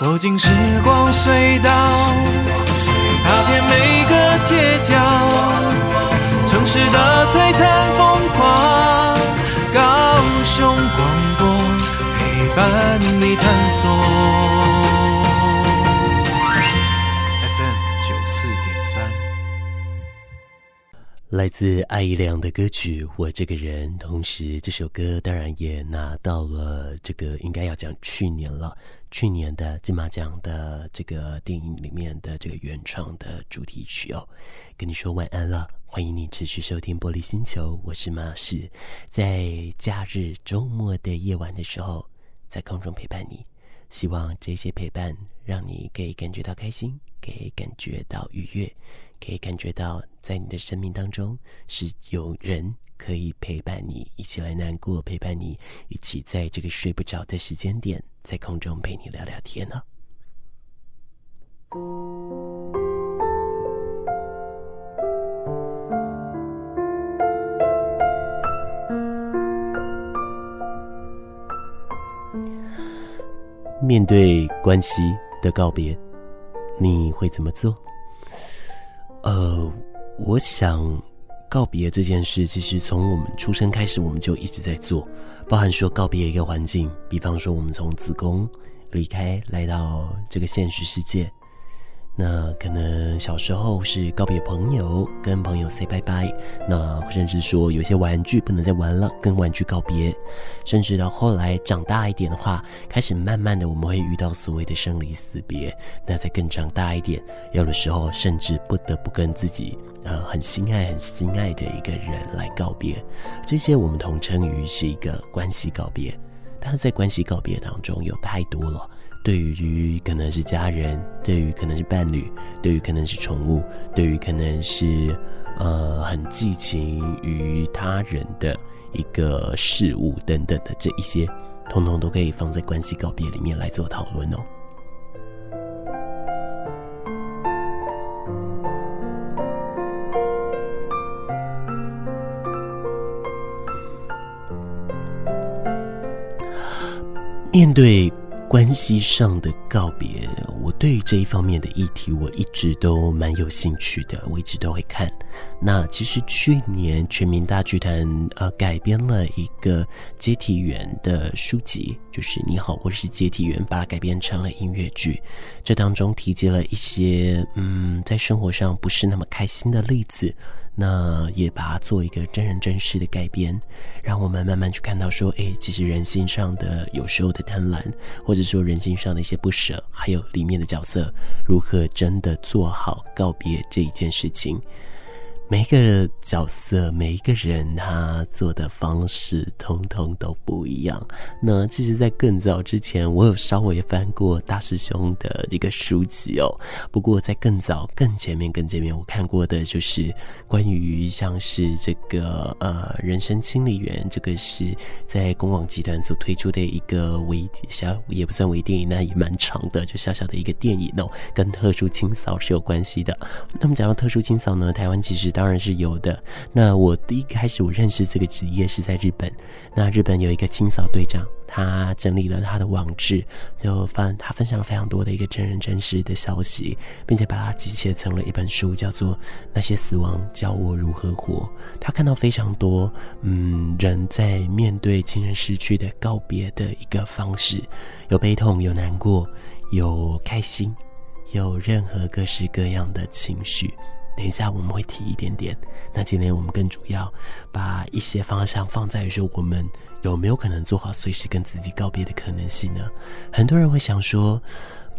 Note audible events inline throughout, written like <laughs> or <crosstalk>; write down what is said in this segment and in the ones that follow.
走进时光隧道，踏遍每个街角，城市的璀璨风华，高雄广播陪伴你探索。来自艾怡良的歌曲《我这个人》，同时这首歌当然也拿到了这个应该要讲去年了，去年的金马奖的这个电影里面的这个原创的主题曲哦。跟你说晚安了，欢迎你持续收听《玻璃星球》，我是马仕，在假日周末的夜晚的时候，在空中陪伴你，希望这些陪伴让你可以感觉到开心，可以感觉到愉悦。可以感觉到，在你的生命当中是有人可以陪伴你，一起来难过，陪伴你，一起在这个睡不着的时间点，在空中陪你聊聊天呢、面对关系的告别，你会怎么做？呃，我想告别这件事，其实从我们出生开始，我们就一直在做，包含说告别一个环境，比方说我们从子宫离开，来到这个现实世界。那可能小时候是告别朋友，跟朋友 say 拜拜。那甚至说有些玩具不能再玩了，跟玩具告别。甚至到后来长大一点的话，开始慢慢的我们会遇到所谓的生离死别。那再更长大一点，有的时候甚至不得不跟自己呃很心爱、很心爱的一个人来告别。这些我们统称于是一个关系告别。但是在关系告别当中，有太多了。对于可能是家人，对于可能是伴侣，对于可能是宠物，对于可能是呃很寄情于他人的一个事物等等的这一些，通通都可以放在关系告别里面来做讨论哦。面对。关系上的告别，我对于这一方面的议题，我一直都蛮有兴趣的，我一直都会看。那其实去年全民大剧团呃改编了一个接替员的书籍，就是你好，我是接替员，把它改编成了音乐剧。这当中提及了一些嗯，在生活上不是那么开心的例子。那也把它做一个真人真事的改编，让我们慢慢去看到说，哎，其实人性上的有时候的贪婪，或者说人性上的一些不舍，还有里面的角色如何真的做好告别这一件事情。每一个角色，每一个人，他做的方式，通通都不一样。那其实，在更早之前，我有稍微翻过大师兄的这个书籍哦。不过，在更早、更前面、更前面，我看过的就是关于像是这个呃人生清理员，这个是在公广集团所推出的一个微小，也不算微电影，那也蛮长的，就小小的一个电影哦，跟特殊清扫是有关系的。那么讲到特殊清扫呢，台湾其实当然是有的。那我第一开始我认识这个职业是在日本。那日本有一个清扫队长，他整理了他的网志，就分他分享了非常多的一个真人真事的消息，并且把它集结成了一本书，叫做《那些死亡教我如何活》。他看到非常多，嗯，人在面对亲人失去的告别的一个方式，有悲痛，有难过，有开心，有任何各式各样的情绪。等一下我们会提一点点，那今天我们更主要把一些方向放在于说，我们有没有可能做好随时跟自己告别的可能性呢？很多人会想说，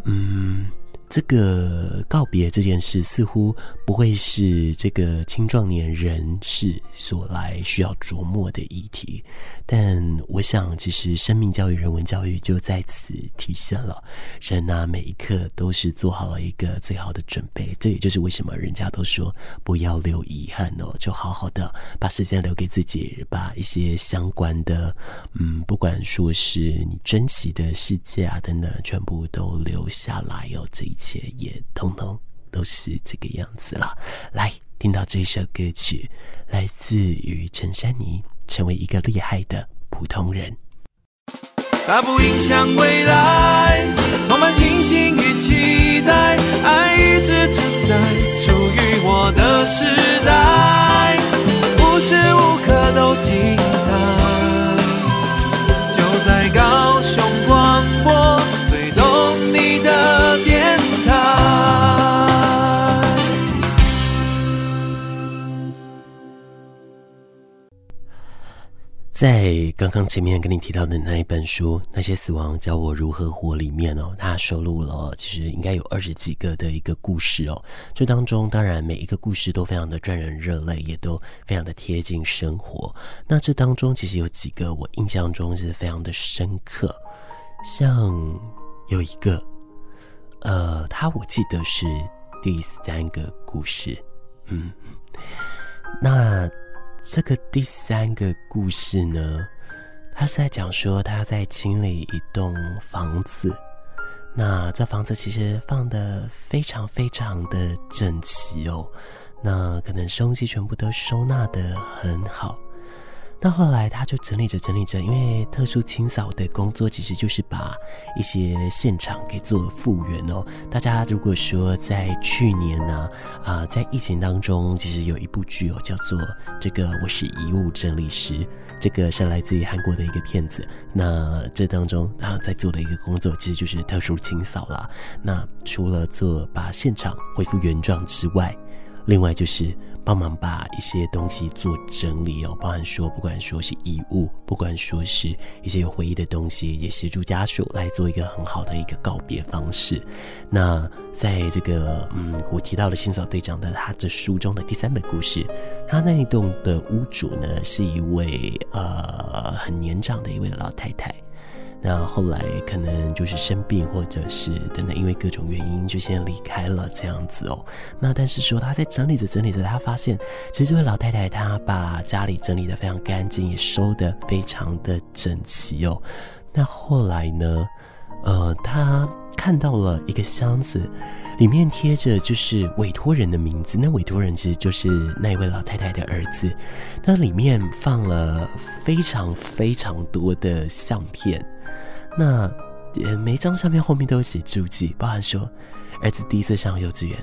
嗯。这个告别这件事似乎不会是这个青壮年人士所来需要琢磨的议题，但我想，其实生命教育、人文教育就在此体现了。人啊，每一刻都是做好了一个最好的准备。这也就是为什么人家都说不要留遗憾哦，就好好的把时间留给自己，把一些相关的，嗯，不管说是你珍惜的世界啊等等，全部都留下来哦。这一。一切也通通都是这个样子了。来，听到这首歌曲，来自于陈珊妮，成为一个厉害的普通人。它不影响未来，充满信心与期待，爱一直存在，属于我的时代，无时无刻都精彩，在刚刚前面跟你提到的那一本书《那些死亡教我如何活》里面哦，它收录了其实应该有二十几个的一个故事哦。这当中当然每一个故事都非常的赚人热泪，也都非常的贴近生活。那这当中其实有几个我印象中是非常的深刻，像有一个，呃，他我记得是第三个故事，嗯，那。这个第三个故事呢，他是在讲说他在清理一栋房子，那这房子其实放的非常非常的整齐哦，那可能东西全部都收纳的很好。到后来，他就整理着整理着，因为特殊清扫的工作其实就是把一些现场给做复原哦。大家如果说在去年呢，啊、在疫情当中，其实有一部剧哦，叫做《这个我是遗物整理师》，这个是来自于韩国的一个片子。那这当中他在做的一个工作，其实就是特殊清扫啦。那除了做把现场恢复原状之外，另外就是帮忙把一些东西做整理哦，包含说不管说是遗物，不管说是一些有回忆的东西，也协助家属来做一个很好的一个告别方式。那在这个嗯，我提到了清扫队长的他这书中的第三本故事，他那一栋的屋主呢是一位呃很年长的一位老太太。那后来可能就是生病，或者是等等，因为各种原因就先离开了这样子哦。那但是说他在整理着整理着，他发现其实这位老太太她把家里整理得非常干净，也收得非常的整齐哦。那后来呢，呃，他看到了一个箱子，里面贴着就是委托人的名字。那委托人其实就是那一位老太太的儿子。那里面放了非常非常多的相片。那，每一张相片后面都有写注记，包含说儿子第一次上幼稚园，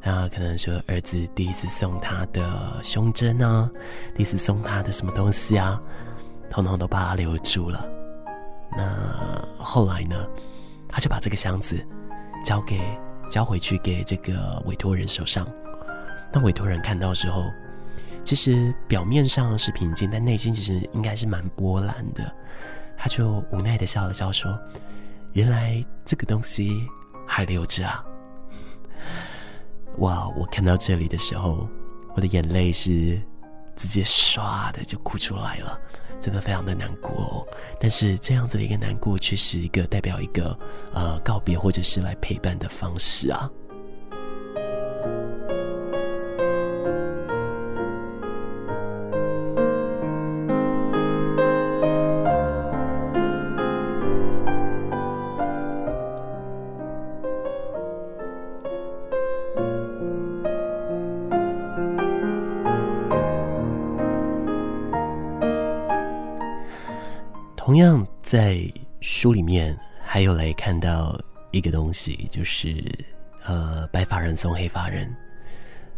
然后可能说儿子第一次送他的胸针啊，第一次送他的什么东西啊，统统都把他留住了。那后来呢，他就把这个箱子交给交回去给这个委托人手上。那委托人看到之后，其实表面上是平静，但内心其实应该是蛮波澜的。他就无奈的笑了笑，说：“原来这个东西还留着啊！” <laughs> 哇！我看到这里的时候，我的眼泪是直接唰的就哭出来了，真的非常的难过哦。但是这样子的一个难过，却是一个代表一个呃告别或者是来陪伴的方式啊。同样在书里面还有来看到一个东西，就是呃白发人送黑发人。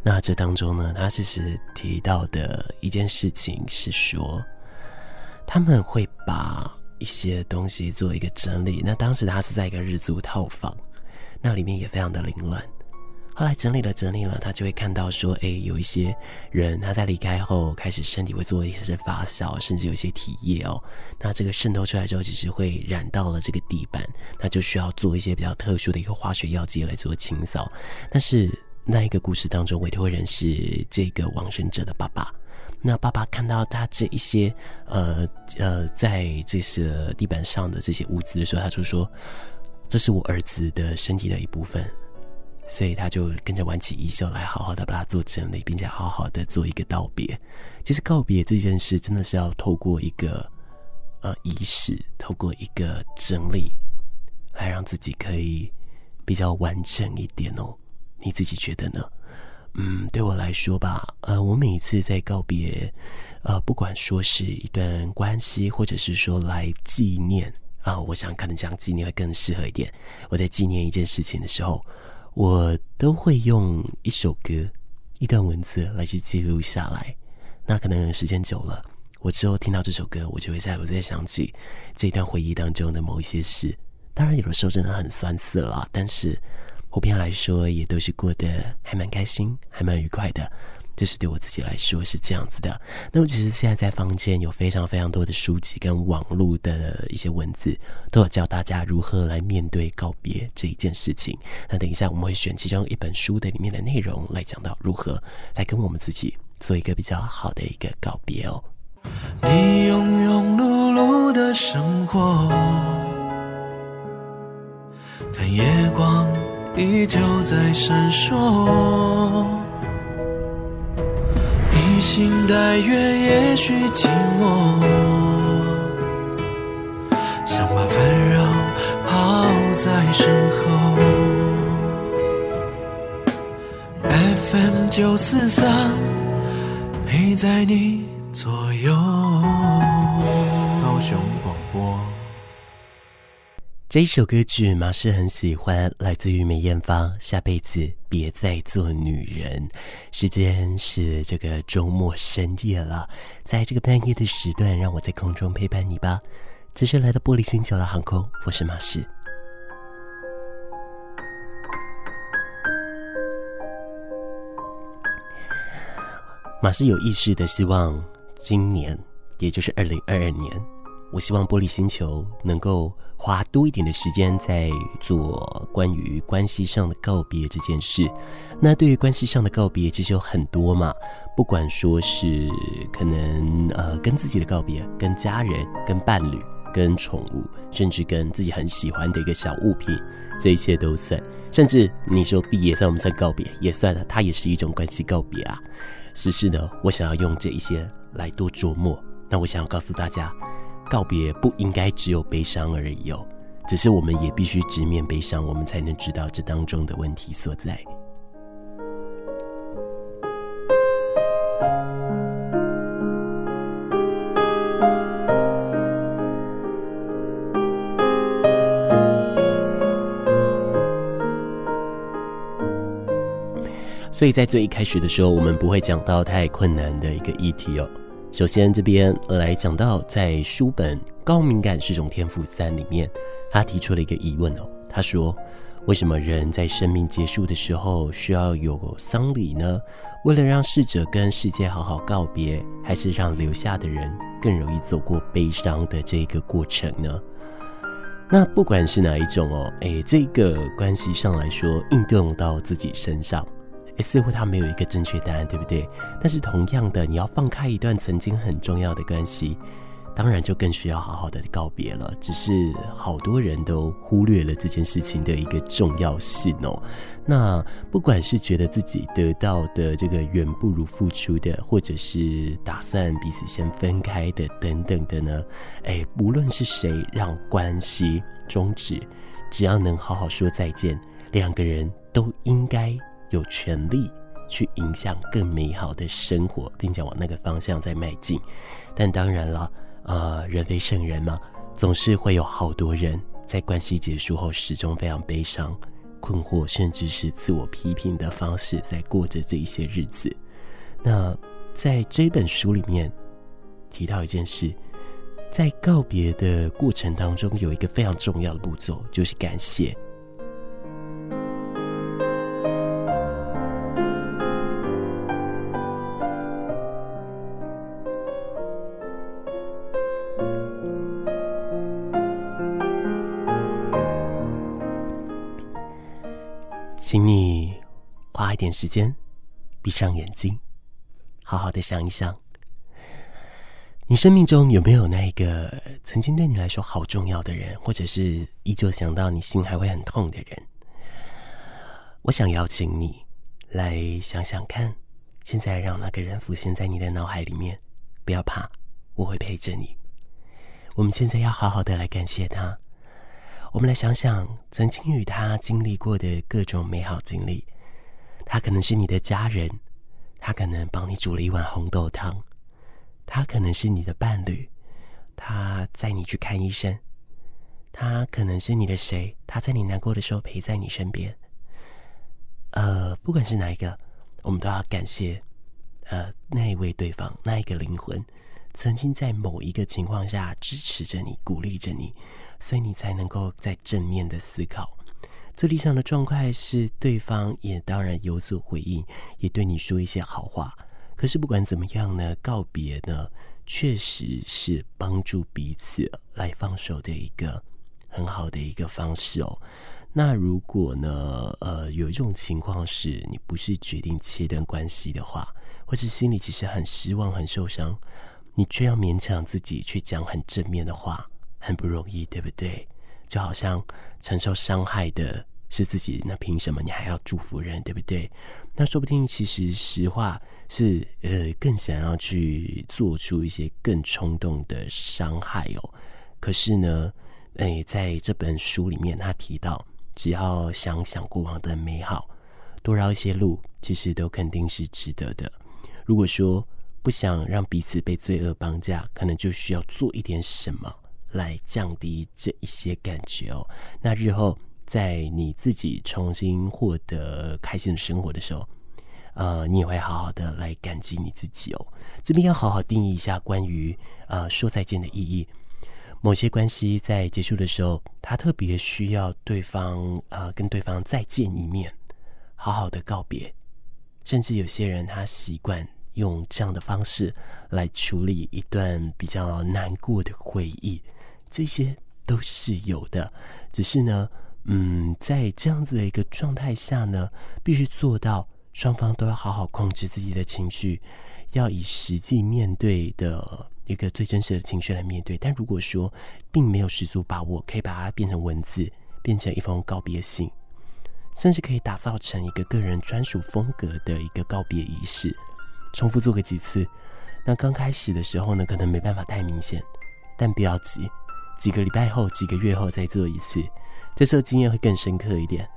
那这当中呢，他其实提到的一件事情是说，他们会把一些东西做一个整理。那当时他是在一个日租套房，那里面也非常的凌乱。后来整理了整理了，他就会看到说，哎，有一些人他在离开后，开始身体会做一些发酵，甚至有一些体液哦。那这个渗透出来之后，其实会染到了这个地板，那就需要做一些比较特殊的一个化学药剂来做清扫。但是那一个故事当中，委托人是这个亡生者的爸爸。那爸爸看到他这一些呃呃，在这些地板上的这些物资的时候，他就说：“这是我儿子的身体的一部分。”所以他就跟着挽起衣袖来，好好的把它做整理，并且好好的做一个道别。其实告别这件事，真的是要透过一个呃仪式，透过一个整理，来让自己可以比较完整一点哦。你自己觉得呢？嗯，对我来说吧，呃，我每一次在告别，呃，不管说是一段关系，或者是说来纪念。啊，我想可能这样纪念会更适合一点。我在纪念一件事情的时候，我都会用一首歌、一段文字来去记录下来。那可能时间久了，我之后听到这首歌，我就会再我再想起这段回忆当中的某一些事。当然，有的时候真的很酸涩了，但是普遍来说，也都是过得还蛮开心、还蛮愉快的。这是对我自己来说是这样子的。那么，其实现在在坊间有非常非常多的书籍跟网络的一些文字，都有教大家如何来面对告别这一件事情。那等一下我们会选其中一本书的里面的内容来讲到如何来跟我们自己做一个比较好的一个告别哦。你庸庸碌碌的生活，看夜光依旧在闪烁。星戴月，也许寂寞，想把烦扰抛在身后。FM 九四三，陪在你左右。高雄广播。这一首歌曲马氏很喜欢，来自于梅艳芳。下辈子别再做女人。时间是这个周末深夜了，在这个半夜的时段，让我在空中陪伴你吧。这是来到玻璃星球的航空，我是马氏。马氏有意识的希望，今年也就是二零二二年。我希望玻璃星球能够花多一点的时间在做关于关系上的告别这件事。那对于关系上的告别，其实有很多嘛，不管说是可能呃跟自己的告别，跟家人、跟伴侣、跟宠物，甚至跟自己很喜欢的一个小物品，这些都算。甚至你说毕业算不算告别？也算，它也是一种关系告别啊。只是呢，我想要用这一些来多琢磨。那我想要告诉大家。告别不应该只有悲伤而已哦，只是我们也必须直面悲伤，我们才能知道这当中的问题所在。所以在最一开始的时候，我们不会讲到太困难的一个议题哦。首先，这边来讲到，在书本《高敏感是种天赋三》里面，他提出了一个疑问哦。他说：“为什么人在生命结束的时候需要有丧礼呢？为了让逝者跟世界好好告别，还是让留下的人更容易走过悲伤的这个过程呢？”那不管是哪一种哦，诶，这个关系上来说，应用到自己身上。似乎他没有一个正确答案，对不对？但是同样的，你要放开一段曾经很重要的关系，当然就更需要好好的告别了。只是好多人都忽略了这件事情的一个重要性哦。那不管是觉得自己得到的这个远不如付出的，或者是打算彼此先分开的等等的呢？哎，无论是谁让关系终止，只要能好好说再见，两个人都应该。有权利去影响更美好的生活，并且往那个方向在迈进。但当然了，呃，人非圣人嘛，总是会有好多人在关系结束后始终非常悲伤、困惑，甚至是自我批评的方式在过着这一些日子。那在这本书里面提到一件事，在告别的过程当中，有一个非常重要的步骤，就是感谢。一点时间，闭上眼睛，好好的想一想，你生命中有没有那个曾经对你来说好重要的人，或者是依旧想到你心还会很痛的人？我想邀请你来想想看，现在让那个人浮现在你的脑海里面，不要怕，我会陪着你。我们现在要好好的来感谢他。我们来想想曾经与他经历过的各种美好经历。他可能是你的家人，他可能帮你煮了一碗红豆汤，他可能是你的伴侣，他载你去看医生，他可能是你的谁，他在你难过的时候陪在你身边。呃，不管是哪一个，我们都要感谢，呃，那一位对方，那一个灵魂，曾经在某一个情况下支持着你，鼓励着你，所以你才能够在正面的思考。最理想的状态是，对方也当然有所回应，也对你说一些好话。可是不管怎么样呢，告别呢，确实是帮助彼此来放手的一个很好的一个方式哦。那如果呢，呃，有一种情况是你不是决定切断关系的话，或是心里其实很失望、很受伤，你却要勉强自己去讲很正面的话，很不容易，对不对？就好像承受伤害的是自己，那凭什么你还要祝福人，对不对？那说不定其实实话是，呃，更想要去做出一些更冲动的伤害哦。可是呢，诶，在这本书里面，他提到，只要想想过往的美好，多绕一些路，其实都肯定是值得的。如果说不想让彼此被罪恶绑架，可能就需要做一点什么。来降低这一些感觉哦。那日后在你自己重新获得开心的生活的时候，呃，你也会好好的来感激你自己哦。这边要好好定义一下关于呃说再见的意义。某些关系在结束的时候，他特别需要对方呃跟对方再见一面，好好的告别。甚至有些人他习惯用这样的方式来处理一段比较难过的回忆。这些都是有的，只是呢，嗯，在这样子的一个状态下呢，必须做到双方都要好好控制自己的情绪，要以实际面对的一个最真实的情绪来面对。但如果说并没有十足把握，可以把它变成文字，变成一封告别信，甚至可以打造成一个个人专属风格的一个告别仪式，重复做个几次。那刚开始的时候呢，可能没办法太明显，但不要急。几个礼拜后、几个月后再做一次，这时候经验会更深刻一点。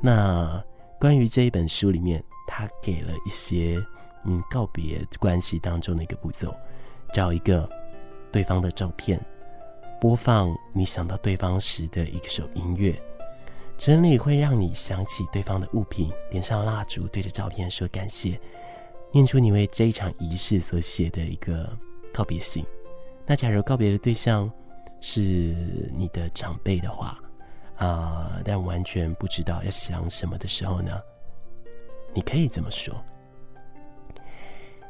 那关于这一本书里面，他给了一些嗯告别关系当中的一个步骤：找一个对方的照片，播放你想到对方时的一首音乐，整理会让你想起对方的物品，点上蜡烛，对着照片说感谢，念出你为这一场仪式所写的一个告别信。那假如告别的对象，是你的长辈的话，啊、但完全不知道要想什么的时候呢，你可以这么说：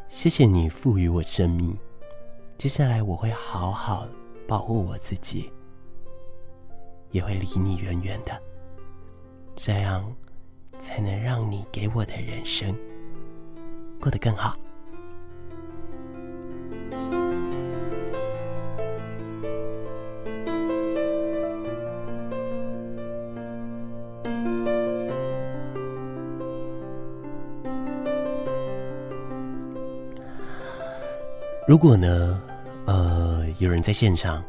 谢谢你赋予我生命，接下来我会好好保护我自己，也会离你远远的，这样才能让你给我的人生过得更好。如果呢，呃，有人在现场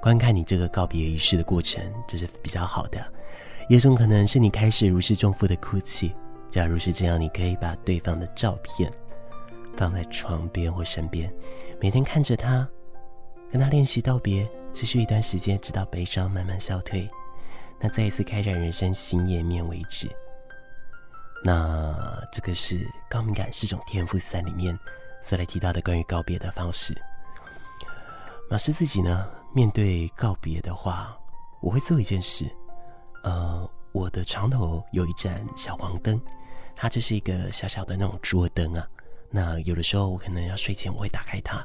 观看你这个告别仪式的过程，这是比较好的。有种可能是你开始如释重负的哭泣。假如是这样，你可以把对方的照片放在床边或身边，每天看着他，跟他练习道别，持续一段时间，直到悲伤慢慢消退，那再一次开展人生新页面为止。那这个是高敏感是种天赋三里面。再来提到的关于告别的方式，马斯自己呢，面对告别的话，我会做一件事。呃，我的床头有一盏小黄灯，它就是一个小小的那种桌灯啊。那有的时候我可能要睡前，我会打开它。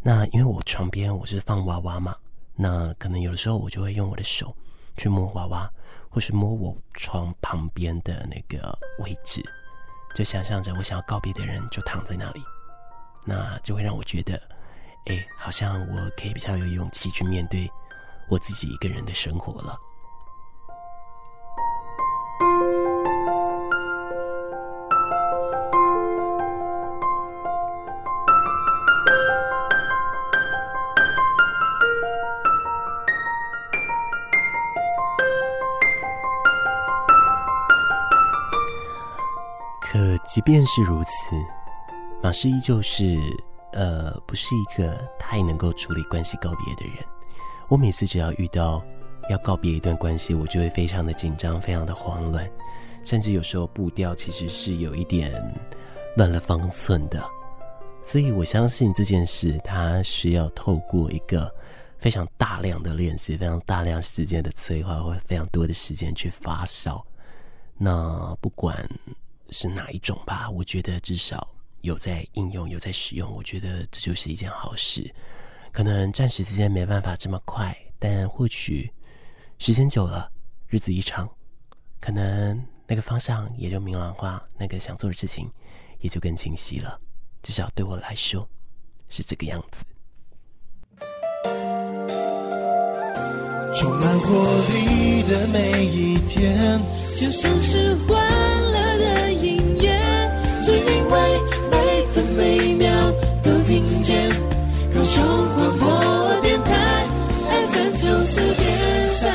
那因为我床边我是放娃娃嘛，那可能有的时候我就会用我的手去摸娃娃，或是摸我床旁边的那个位置。就想象着我想要告别的人就躺在那里，那就会让我觉得，哎，好像我可以比较有勇气去面对我自己一个人的生活了。便是如此，马斯依旧是呃，不是一个太能够处理关系告别的人。我每次只要遇到要告别一段关系，我就会非常的紧张，非常的慌乱，甚至有时候步调其实是有一点乱了方寸的。所以我相信这件事，它需要透过一个非常大量的练习，非常大量时间的催化，或非常多的时间去发酵。那不管是哪一种吧，我觉得至少有在应用，有在使用，我觉得这就是一件好事。可能暂时之间没办法这么快，但或许时间久了，日子一长，可能那个方向也就明朗化，那个想做的事情也就更清晰了。至少对我来说是这个样子。充满活力的每一天，就像是高雄广播电台 FM 九四点三。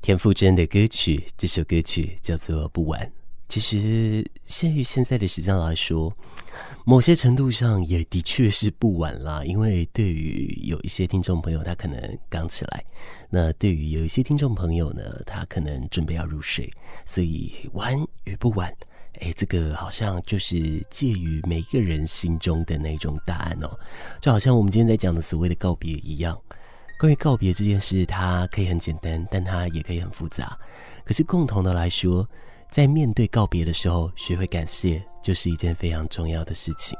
田馥甄的歌曲，这首歌曲叫做《不晚》。其实，限于现在的时间来说，某些程度上也的确是不晚啦。因为对于有一些听众朋友，他可能刚起来；那对于有一些听众朋友呢，他可能准备要入睡。所以，晚与不晚，哎，这个好像就是介于每个人心中的那种答案哦。就好像我们今天在讲的所谓的告别一样。关于告别这件事，它可以很简单，但它也可以很复杂。可是共同的来说，在面对告别的时候，学会感谢，就是一件非常重要的事情。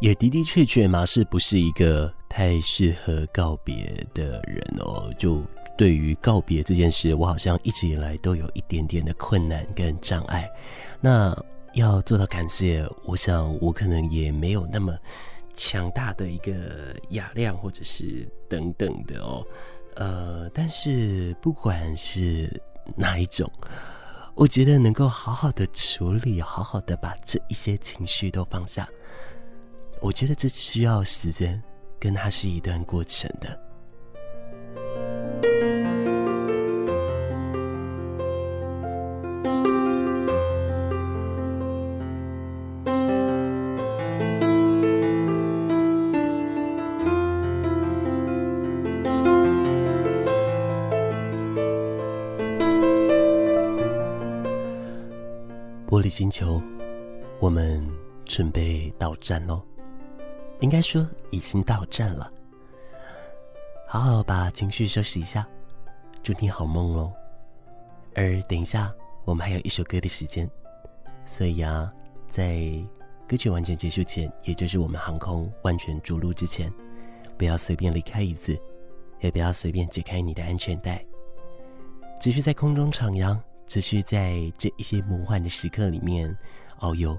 也的的确确，马氏不是一个太适合告别的人哦。就对于告别这件事，我好像一直以来都有一点点的困难跟障碍。那要做到感谢，我想我可能也没有那么强大的一个雅量，或者是等等的哦。呃，但是不管是哪一种，我觉得能够好好的处理，好好的把这一些情绪都放下。我觉得这需要时间，跟它是一段过程的。星球，我们准备到站喽。应该说已经到站了，好好把情绪收拾一下，祝你好梦喽。而等一下，我们还有一首歌的时间，所以啊，在歌曲完全结束前，也就是我们航空完全着陆之前，不要随便离开椅子，也不要随便解开你的安全带，只需在空中徜徉，只需在这一些魔幻的时刻里面遨游。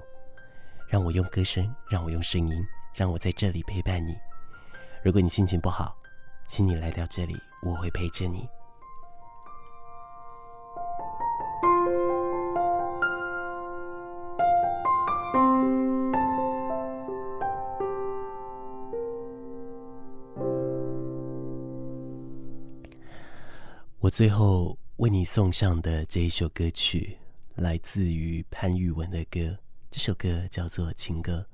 让我用歌声，让我用声音。让我在这里陪伴你。如果你心情不好，请你来到这里，我会陪着你。我最后为你送上的这一首歌曲，来自于潘玉文的歌，这首歌叫做《情歌》。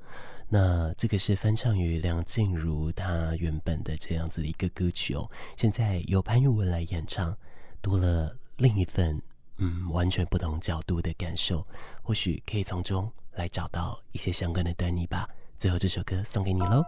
那这个是翻唱于梁静茹她原本的这样子的一个歌曲哦，现在由潘玉文来演唱，多了另一份嗯完全不同角度的感受，或许可以从中来找到一些相关的端倪吧。最后这首歌送给你喽。